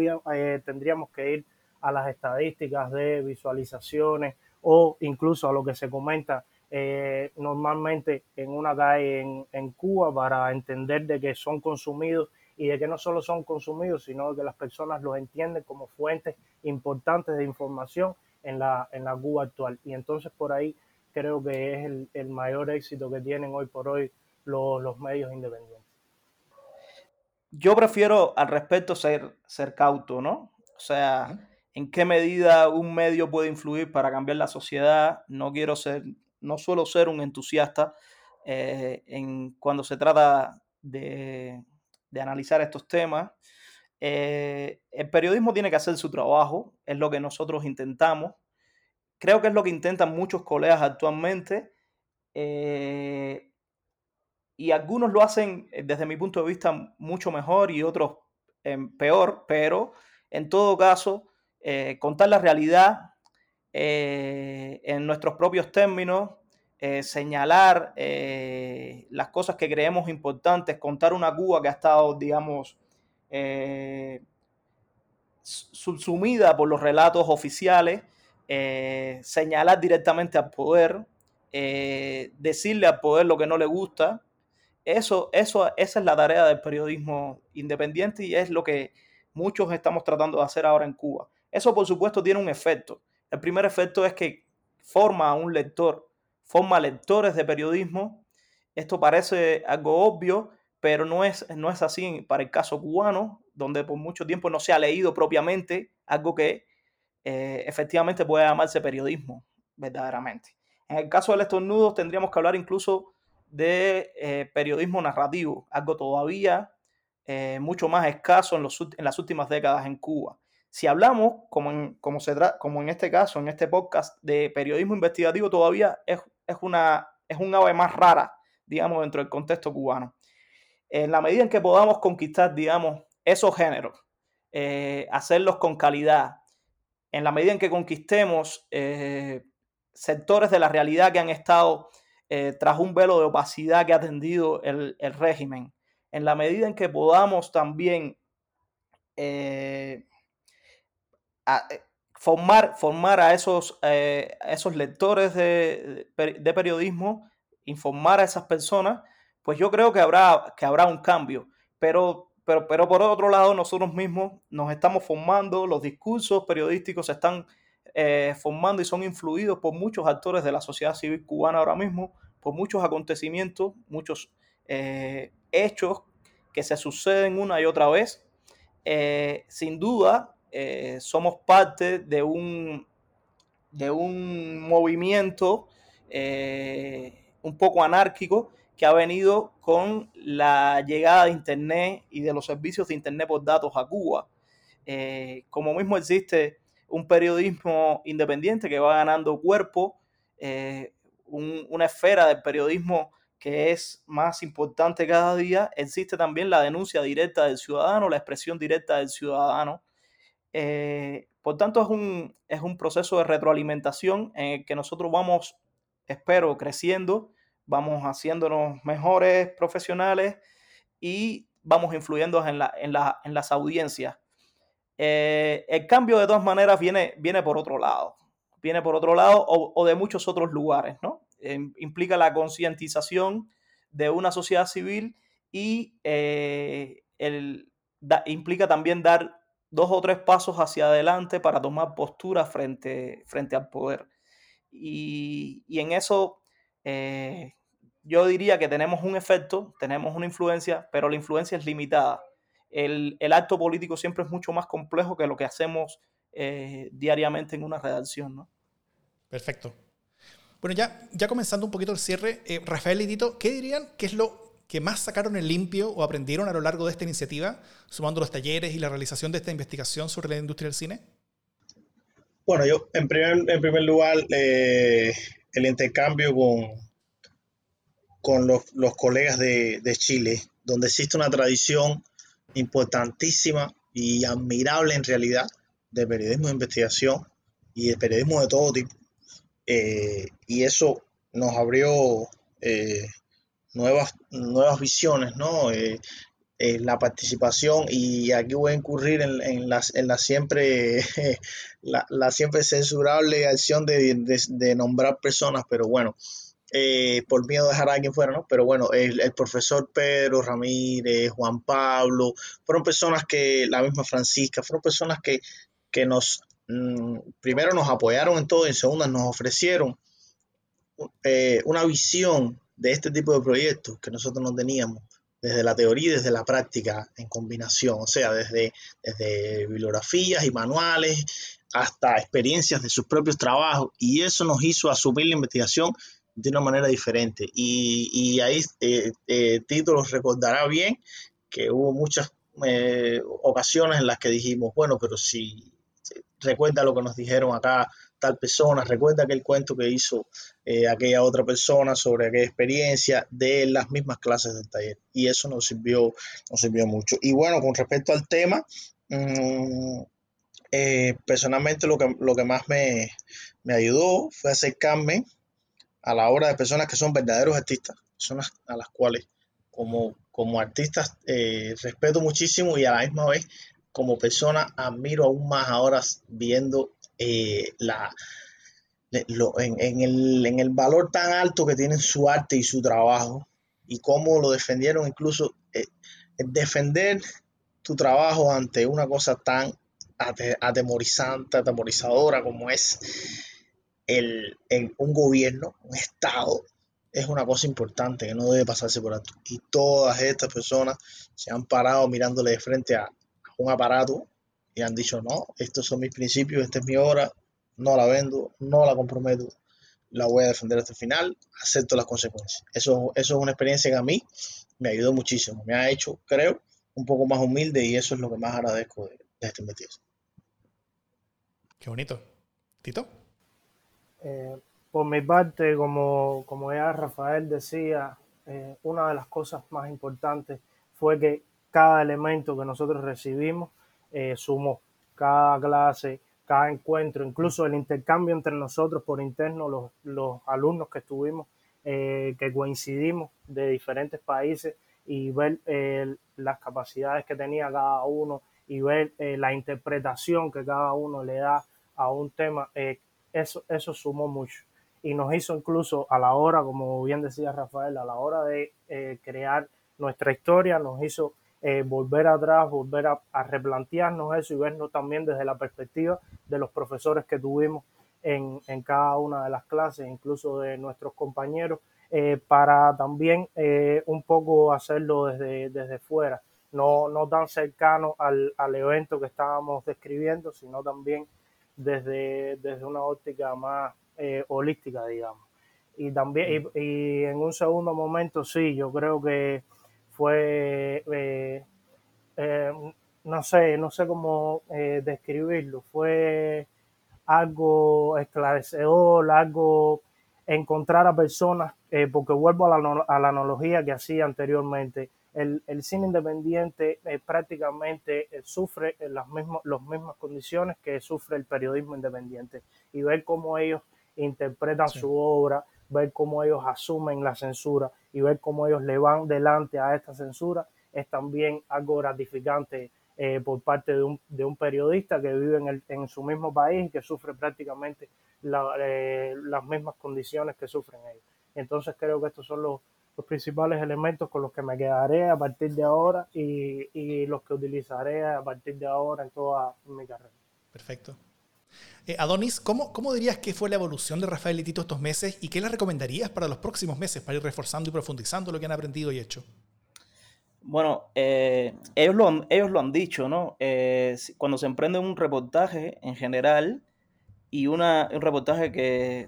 tendríamos que ir a las estadísticas de visualizaciones o incluso a lo que se comenta eh, normalmente en una calle en, en, Cuba para entender de que son consumidos y de que no solo son consumidos, sino que las personas los entienden como fuentes importantes de información en la, en la Cuba actual. Y entonces por ahí creo que es el, el mayor éxito que tienen hoy por hoy los, los medios independientes. Yo prefiero al respecto ser, ser cauto, ¿no? O sea, en qué medida un medio puede influir para cambiar la sociedad. No quiero ser, no suelo ser un entusiasta eh, en cuando se trata de, de analizar estos temas. Eh, el periodismo tiene que hacer su trabajo, es lo que nosotros intentamos. Creo que es lo que intentan muchos colegas actualmente. Eh, y algunos lo hacen, desde mi punto de vista, mucho mejor y otros eh, peor, pero en todo caso, contar la realidad eh, en nuestros propios términos, eh, señalar eh, las cosas que creemos importantes, contar una Cuba que ha estado, digamos, subsumida por los relatos oficiales, señalar directamente al poder, decirle al poder lo que no le gusta. Eso, eso, esa es la tarea del periodismo independiente y es lo que muchos estamos tratando de hacer ahora en Cuba. Eso, por supuesto, tiene un efecto. El primer efecto es que forma a un lector, forma lectores de periodismo. Esto parece algo obvio, pero no es, no es así para el caso cubano, donde por mucho tiempo no se ha leído propiamente algo que eh, efectivamente puede llamarse periodismo, verdaderamente. En el caso del estornudo tendríamos que hablar incluso de eh, periodismo narrativo, algo todavía eh, mucho más escaso en, las últimas décadas en Cuba. Si hablamos, como en, como, se como en este caso, en este podcast, de periodismo investigativo, todavía es, es, una, es un ave más rara, digamos, dentro del contexto cubano. En la medida en que podamos conquistar, digamos, esos géneros, eh, hacerlos con calidad, en la medida en que conquistemos eh, sectores de la realidad que han estado eh, tras un velo de opacidad que ha atendido el, régimen, en la medida en que podamos también formar, formar a, esos, esos lectores de, de, periodismo, informar a esas personas, pues yo creo que habrá, que habrá un cambio. Pero pero, pero por otro lado, nosotros mismos nos estamos formando, los discursos periodísticos se están eh, formando y son influidos por muchos actores de la sociedad civil cubana ahora mismo, por muchos acontecimientos, muchos eh, hechos que se suceden una y otra vez. Eh, sin duda, somos parte de un, de un movimiento un poco anárquico que ha venido con la llegada de Internet y de los servicios de Internet por datos a Cuba. Eh, como mismo existe un periodismo independiente que va ganando cuerpo, eh, una esfera del periodismo que es más importante cada día, existe también la denuncia directa del ciudadano, la expresión directa del ciudadano. Eh, por tanto, es un, es un proceso de retroalimentación en el que nosotros vamos, espero, creciendo vamos haciéndonos mejores profesionales y vamos influyendo en, las audiencias. Eh, el cambio de todas maneras viene, viene por otro lado, viene por otro lado o, de muchos otros lugares, ¿no? implica la concientización de una sociedad civil y eh, implica también dar dos o tres pasos hacia adelante para tomar postura frente, frente al poder. Y, y en eso eh, yo diría que tenemos un efecto, tenemos una influencia, pero la influencia es limitada. El, acto político siempre es mucho más complejo que lo que hacemos eh, diariamente en una redacción. ¿no? Perfecto. Bueno, ya, ya comenzando un poquito el cierre, eh, Rafael y Tito, ¿qué dirían que es lo que más sacaron en limpio o aprendieron a lo largo de esta iniciativa, sumando los talleres y la realización de esta investigación sobre la industria del cine? Bueno, yo en primer, en primer lugar, eh, el intercambio con, con los, colegas de, Chile, donde existe una tradición importantísima y admirable en realidad de periodismo de investigación y de periodismo de todo tipo. Eh, y eso nos abrió eh, nuevas, nuevas visiones, ¿no? Eh, la participación y aquí voy a incurrir en, en, la, siempre la, siempre censurable acción de, de, nombrar personas, pero bueno, eh, por miedo de dejar a alguien fuera, ¿no? Pero bueno, el, profesor Pedro Ramírez, Juan Pablo, fueron personas que, la misma Francisca, fueron personas que, que nos, mm, primero nos apoyaron en todo y en segunda nos ofrecieron eh, una visión de este tipo de proyectos que nosotros no teníamos desde la teoría y desde la práctica en combinación, o sea, desde, desde bibliografías y manuales hasta experiencias de sus propios trabajos, y eso nos hizo asumir la investigación de una manera diferente. Y, ahí eh, eh, Tito los recordará bien que hubo muchas eh, ocasiones en las que dijimos, bueno, pero si, recuerda lo que nos dijeron acá tal persona, recuerda aquel cuento que hizo aquella otra persona sobre aquella experiencia de las mismas clases del taller. Y eso nos sirvió, nos sirvió mucho. Y bueno, con respecto al tema, mm, personalmente lo que, lo que más me, me ayudó fue acercarme a la obra de personas que son verdaderos artistas, personas a las cuales, como, como artista eh, respeto muchísimo y a la misma vez como persona admiro aún más ahora viendo eh, la, en, el, en, el, valor tan alto que tienen su arte y su trabajo y cómo lo defendieron incluso eh, defender tu trabajo ante una cosa tan atemorizante, atemorizadora como es el, un gobierno, un Estado, es una cosa importante que no debe pasarse por alto. Y todas estas personas se han parado mirándole de frente a un aparato y han dicho, no, estos son mis principios, esta es mi obra, no la vendo, no la comprometo, la voy a defender hasta el final, acepto las consecuencias. Eso, eso es una experiencia que a mí me ayudó muchísimo, me ha hecho, creo, un poco más humilde y eso es lo que más agradezco de, esta investigación. Qué bonito. Tito. Eh, por mi parte, como, como ya Rafael decía, eh, una de las cosas más importantes fue que cada elemento que nosotros recibimos eh, sumó, cada clase, cada encuentro, incluso el intercambio entre nosotros por interno, los, los alumnos que estuvimos, eh, que coincidimos de diferentes países y ver las capacidades que tenía cada uno y ver la interpretación que cada uno le da a un tema, eso, eso sumó mucho. Y nos hizo incluso a la hora, como bien decía Rafael, a la hora de eh, crear nuestra historia, nos hizo eh, volver atrás, volver a, replantearnos eso y vernos también desde la perspectiva de los profesores que tuvimos en, en cada una de las clases, incluso de nuestros compañeros, eh, para también un poco hacerlo desde, desde fuera, no, no tan cercano al, al evento que estábamos describiendo, sino también desde, desde una óptica más eh, holística, digamos. Y también, y, en un segundo momento, sí, yo creo que fue, eh, eh, no sé, no sé cómo describirlo, fue algo esclarecedor, algo encontrar a personas, porque vuelvo a la, a la, analogía que hacía anteriormente, el, el cine independiente prácticamente sufre las mismas, las mismas condiciones que sufre el periodismo independiente. Y ver cómo ellos interpretan su obra, ver cómo ellos asumen la censura y ver cómo ellos le van delante a esta censura es también algo gratificante eh, por parte de un, de un, periodista que vive en, el, en, su mismo país y que sufre prácticamente eh, las mismas condiciones que sufren ellos. Entonces creo que estos son los, los, principales elementos con los que me quedaré a partir de ahora y, y los que utilizaré a partir de ahora en toda mi carrera. Perfecto. Eh, Adonis, ¿cómo, ¿cómo, dirías que fue la evolución de Rafael y Tito estos meses y qué les recomendarías para los próximos meses para ir reforzando y profundizando lo que han aprendido y hecho? Bueno, eh, ellos, lo han, ellos lo han dicho, ¿no? Eh, cuando se emprende un reportaje en general y una, un reportaje que,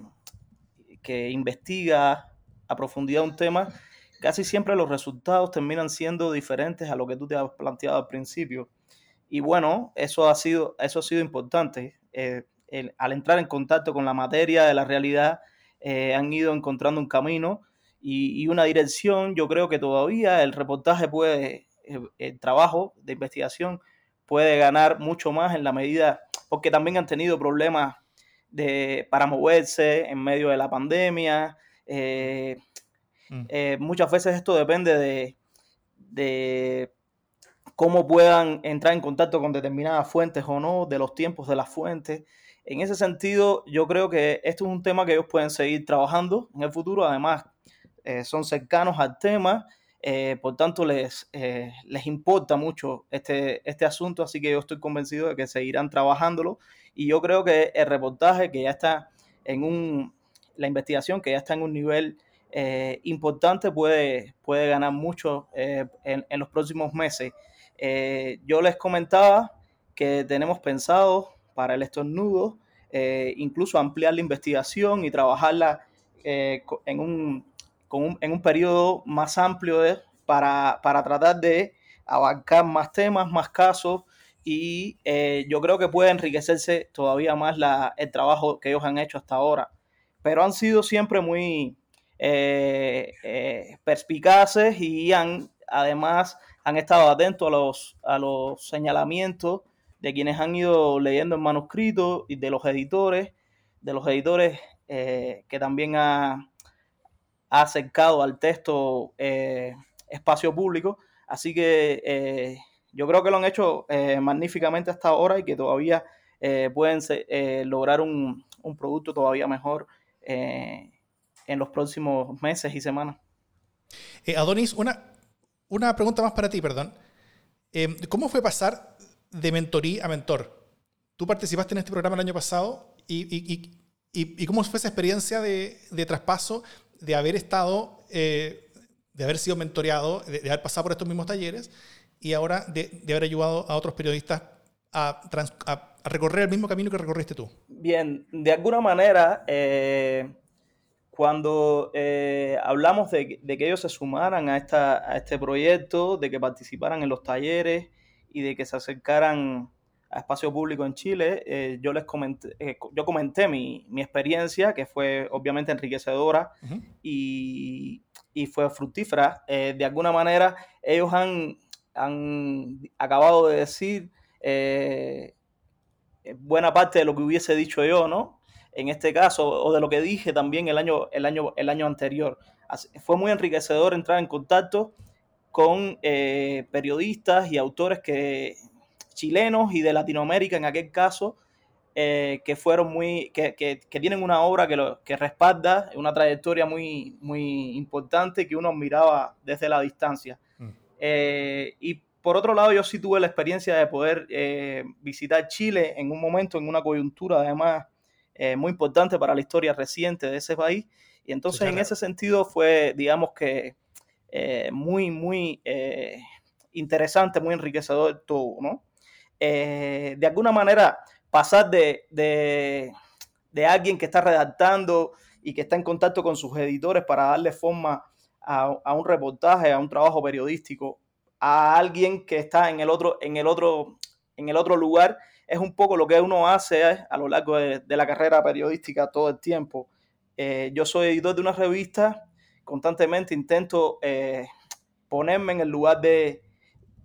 que investiga a profundidad un tema, casi siempre los resultados terminan siendo diferentes a lo que tú te has planteado al principio. Y bueno, eso ha sido, eso ha sido importante al entrar en contacto con la materia de la realidad, eh, han ido encontrando un camino y, una dirección. Yo creo que todavía el reportaje puede, eh, el, trabajo de investigación puede ganar mucho más en la medida, porque también han tenido problemas de, para moverse en medio de la pandemia. Eh, mm. muchas veces esto depende de, de cómo puedan entrar en contacto con determinadas fuentes o no, de los tiempos de las fuentes. En ese sentido, yo creo que esto es un tema que ellos pueden seguir trabajando en el futuro. Además, eh, son cercanos al tema, eh, por tanto, les, eh, les importa mucho este, este asunto, así que yo estoy convencido de que seguirán trabajándolo. Y yo creo que el reportaje que ya está en un, la investigación que ya está en un nivel importante puede, puede ganar mucho en, en, los próximos meses. Yo les comentaba que tenemos pensado para el estornudo, eh, incluso ampliar la investigación y trabajarla eh, en, un, en un periodo más amplio para, para, tratar de abarcar más temas, más casos y eh, yo creo que puede enriquecerse todavía más el trabajo que ellos han hecho hasta ahora. Pero han sido siempre muy perspicaces y han además han estado atentos a los, a los señalamientos de quienes han ido leyendo el manuscrito y de los editores, de los editores eh, que también ha, acercado al texto eh, espacio público. Así que eh, yo creo que lo han hecho eh, magníficamente hasta ahora y que todavía pueden lograr un, un, producto todavía mejor en los próximos meses y semanas. Adonis, una, una pregunta más para ti, perdón. ¿Cómo fue pasar de mentorí a mentor? Tú participaste en este programa el año pasado y, y, cómo fue esa experiencia de, de traspaso, de haber estado, eh, de haber sido mentoreado, de, haber pasado por estos mismos talleres y ahora de, de haber ayudado a otros periodistas a, a, recorrer el mismo camino que recorriste tú? Bien, de alguna manera, eh, cuando eh, hablamos de, de, que ellos se sumaran a, esta, a este proyecto, de que participaran en los talleres y de que se acercaran a espacio público en Chile, eh, yo les comenté, eh, yo comenté mi, mi, experiencia, que fue obviamente enriquecedora y, y, fue fructífera. Eh, de alguna manera, ellos han, han acabado de decir buena parte de lo que hubiese dicho yo, ¿no? En este caso, o de lo que dije también el año, el año, el año anterior. fue muy enriquecedor entrar en contacto con periodistas y autores que chilenos y de Latinoamérica en aquel caso, eh, que fueron muy, que, que, tienen una obra que, lo, que respalda, una trayectoria muy, muy importante que uno miraba desde la distancia. Mm. Eh, y por otro lado, yo sí tuve la experiencia de poder eh, visitar Chile en un momento, en una coyuntura además muy importante para la historia reciente de ese país. Y entonces en ese sentido fue, digamos que, muy, muy interesante, muy enriquecedor todo, ¿no? Eh, de alguna manera pasar de, de, alguien que está redactando y que está en contacto con sus editores para darle forma a, un reportaje, a un trabajo periodístico, a alguien que está en el otro, en el otro, en el otro lugar, es un poco lo que uno hace eh, a lo largo de, la carrera periodística todo el tiempo. Eh, yo soy editor de una revista, constantemente intento ponerme en el lugar de,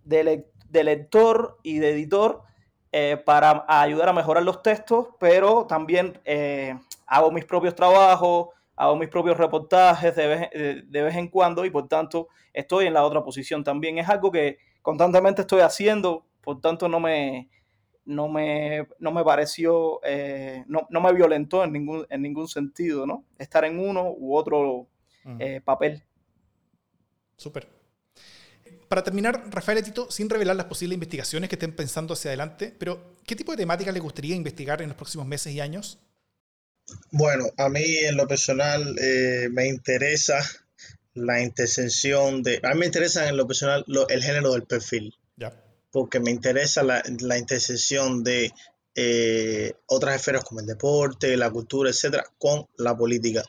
de, lector y de editor eh, para ayudar a mejorar los textos, pero también eh, hago mis propios trabajos, hago mis propios reportajes de vez, de, vez, en cuando y por tanto estoy en la otra posición también. Es algo que constantemente estoy haciendo, por tanto no me, no me, no me pareció, eh, no, no, me violentó en ningún, en ningún sentido, ¿no? Estar en uno u otro papel. Súper. Para terminar, Rafael Tito, sin revelar las posibles investigaciones que estén pensando hacia adelante, pero ¿qué tipo de temáticas le gustaría investigar en los próximos meses y años? Bueno, a mí en lo personal eh, me interesa la intersección de... A mí me interesa en lo personal el género del perfil. Porque me interesa la, la intersección de eh, otras esferas como el deporte, la cultura, etcétera, con la política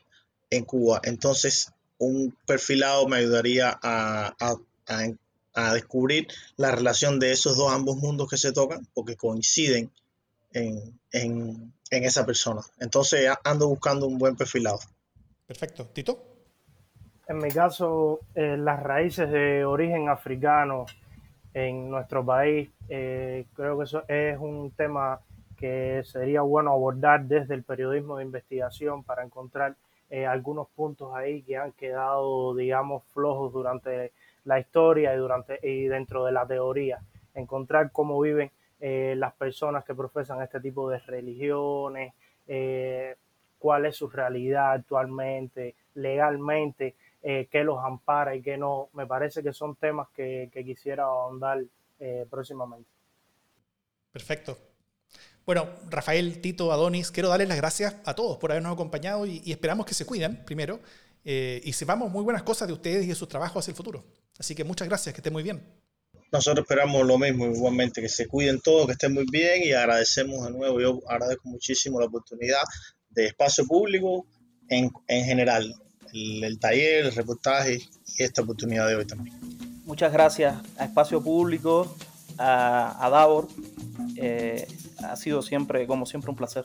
en Cuba. Entonces, un perfilado me ayudaría a, a, a descubrir la relación de esos dos ambos mundos que se tocan, porque coinciden en, en, en esa persona. Entonces ando buscando un buen perfilado. Perfecto. Tito. En mi caso, eh, las raíces de origen africano en nuestro país, eh, creo que eso es un tema que sería bueno abordar desde el periodismo de investigación para encontrar eh, algunos puntos ahí que han quedado, digamos, flojos durante la historia y, durante, y dentro de la teoría, encontrar cómo viven eh, las personas que profesan este tipo de religiones, cuál es su realidad actualmente, legalmente, eh, qué los ampara y qué no. Me parece que son temas que, quisiera ahondar próximamente. Perfecto. Bueno, Rafael, Tito, Adonis, quiero darles las gracias a todos por habernos acompañado y, y esperamos que se cuiden primero y sepamos muy buenas cosas de ustedes y de sus trabajos hacia el futuro. Así que muchas gracias, que estén muy bien. Nosotros esperamos lo mismo, igualmente, que se cuiden todos, que estén muy bien y agradecemos de nuevo, yo agradezco muchísimo la oportunidad de espacio público en, en general, el, taller, el reportaje y esta oportunidad de hoy también. Muchas gracias a Espacio Público, a, a Davor. Eh, ha sido siempre, como siempre, un placer.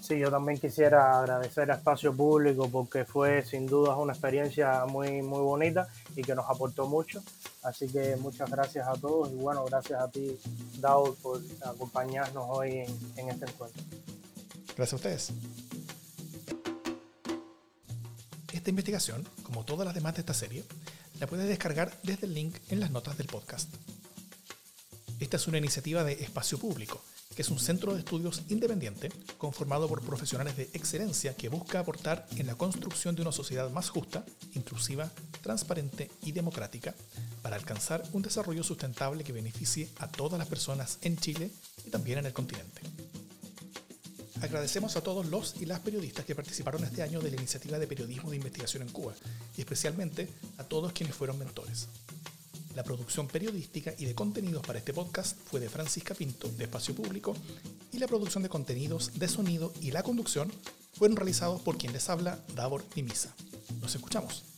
Sí, yo también quisiera agradecer a Espacio Público porque fue sin duda una experiencia muy, muy bonita y que nos aportó mucho. Así que muchas gracias a todos y bueno, gracias a ti, Daud, por acompañarnos hoy en, en este encuentro. Gracias a ustedes. Esta investigación, como todas las demás de esta serie, la puedes descargar desde el link en las notas del podcast. Esta es una iniciativa de Espacio Público, que es un centro de estudios independiente conformado por profesionales de excelencia que busca aportar en la construcción de una sociedad más justa, inclusiva, transparente y democrática para alcanzar un desarrollo sustentable que beneficie a todas las personas en Chile y también en el continente. Agradecemos a todos los y las periodistas que participaron este año de la iniciativa de periodismo de investigación en Cuba y especialmente a todos quienes fueron mentores. La producción periodística y de contenidos para este podcast fue de Francisca Pinto, de Espacio Público, y la producción de contenidos de sonido y la conducción fueron realizados por quien les habla, Davor Mimisa. Nos escuchamos.